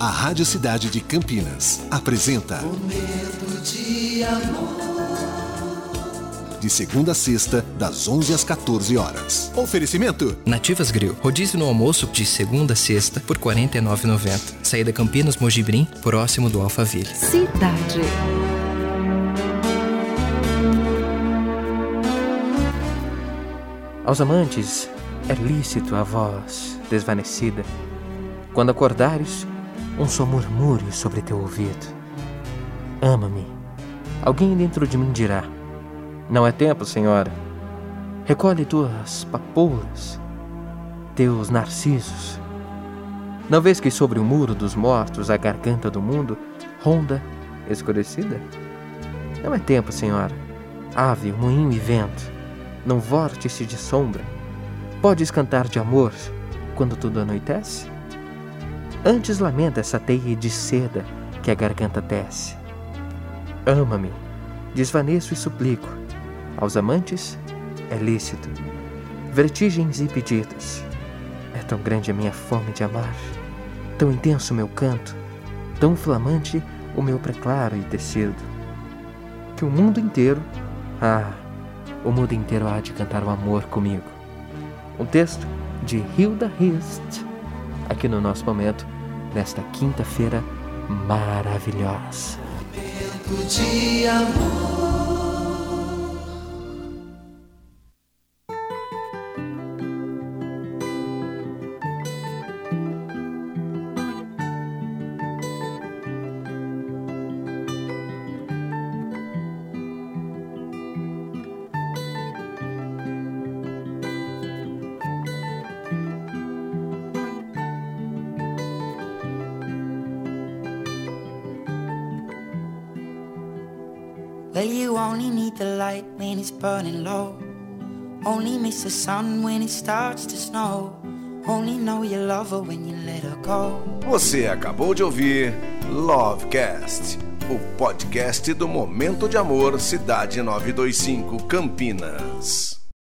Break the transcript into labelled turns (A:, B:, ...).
A: A Rádio Cidade de Campinas apresenta
B: Momento de amor.
A: De segunda a sexta, das 11 às 14 horas. Oferecimento:
C: Nativas Grill. Rodízio no almoço de segunda a sexta por R$ 49,90. Saída Campinas Mojibrim, próximo do Alphaville.
D: Cidade.
E: Aos amantes é lícito a voz desvanecida. Quando acordares, um só murmúrio sobre teu ouvido. Ama-me. Alguém dentro de mim dirá: Não é tempo, senhora. Recolhe tuas papoulas, teus narcisos. Não vês que sobre o muro dos mortos a garganta do mundo ronda escurecida? Não é tempo, senhora. Ave, moinho e vento, num vórtice de sombra, podes cantar de amor quando tudo anoitece? Antes lamenta essa teia de seda que a garganta tece. Ama-me, desvaneço e suplico. Aos amantes é lícito. Vertigens e pedidos. É tão grande a minha fome de amar, tão intenso o meu canto, tão flamante o meu preclaro e tecido, que o mundo inteiro, ah, o mundo inteiro há de cantar o amor comigo. Um texto de Hilda Hist, aqui no nosso momento, nesta quinta-feira maravilhosa.
F: Well, you only need the light when it's burning low. Only miss the sun when it starts to snow. Only know you love her when you let her go.
G: Você acabou de ouvir Lovecast, o podcast do Momento de Amor Cidade 925 Campinas.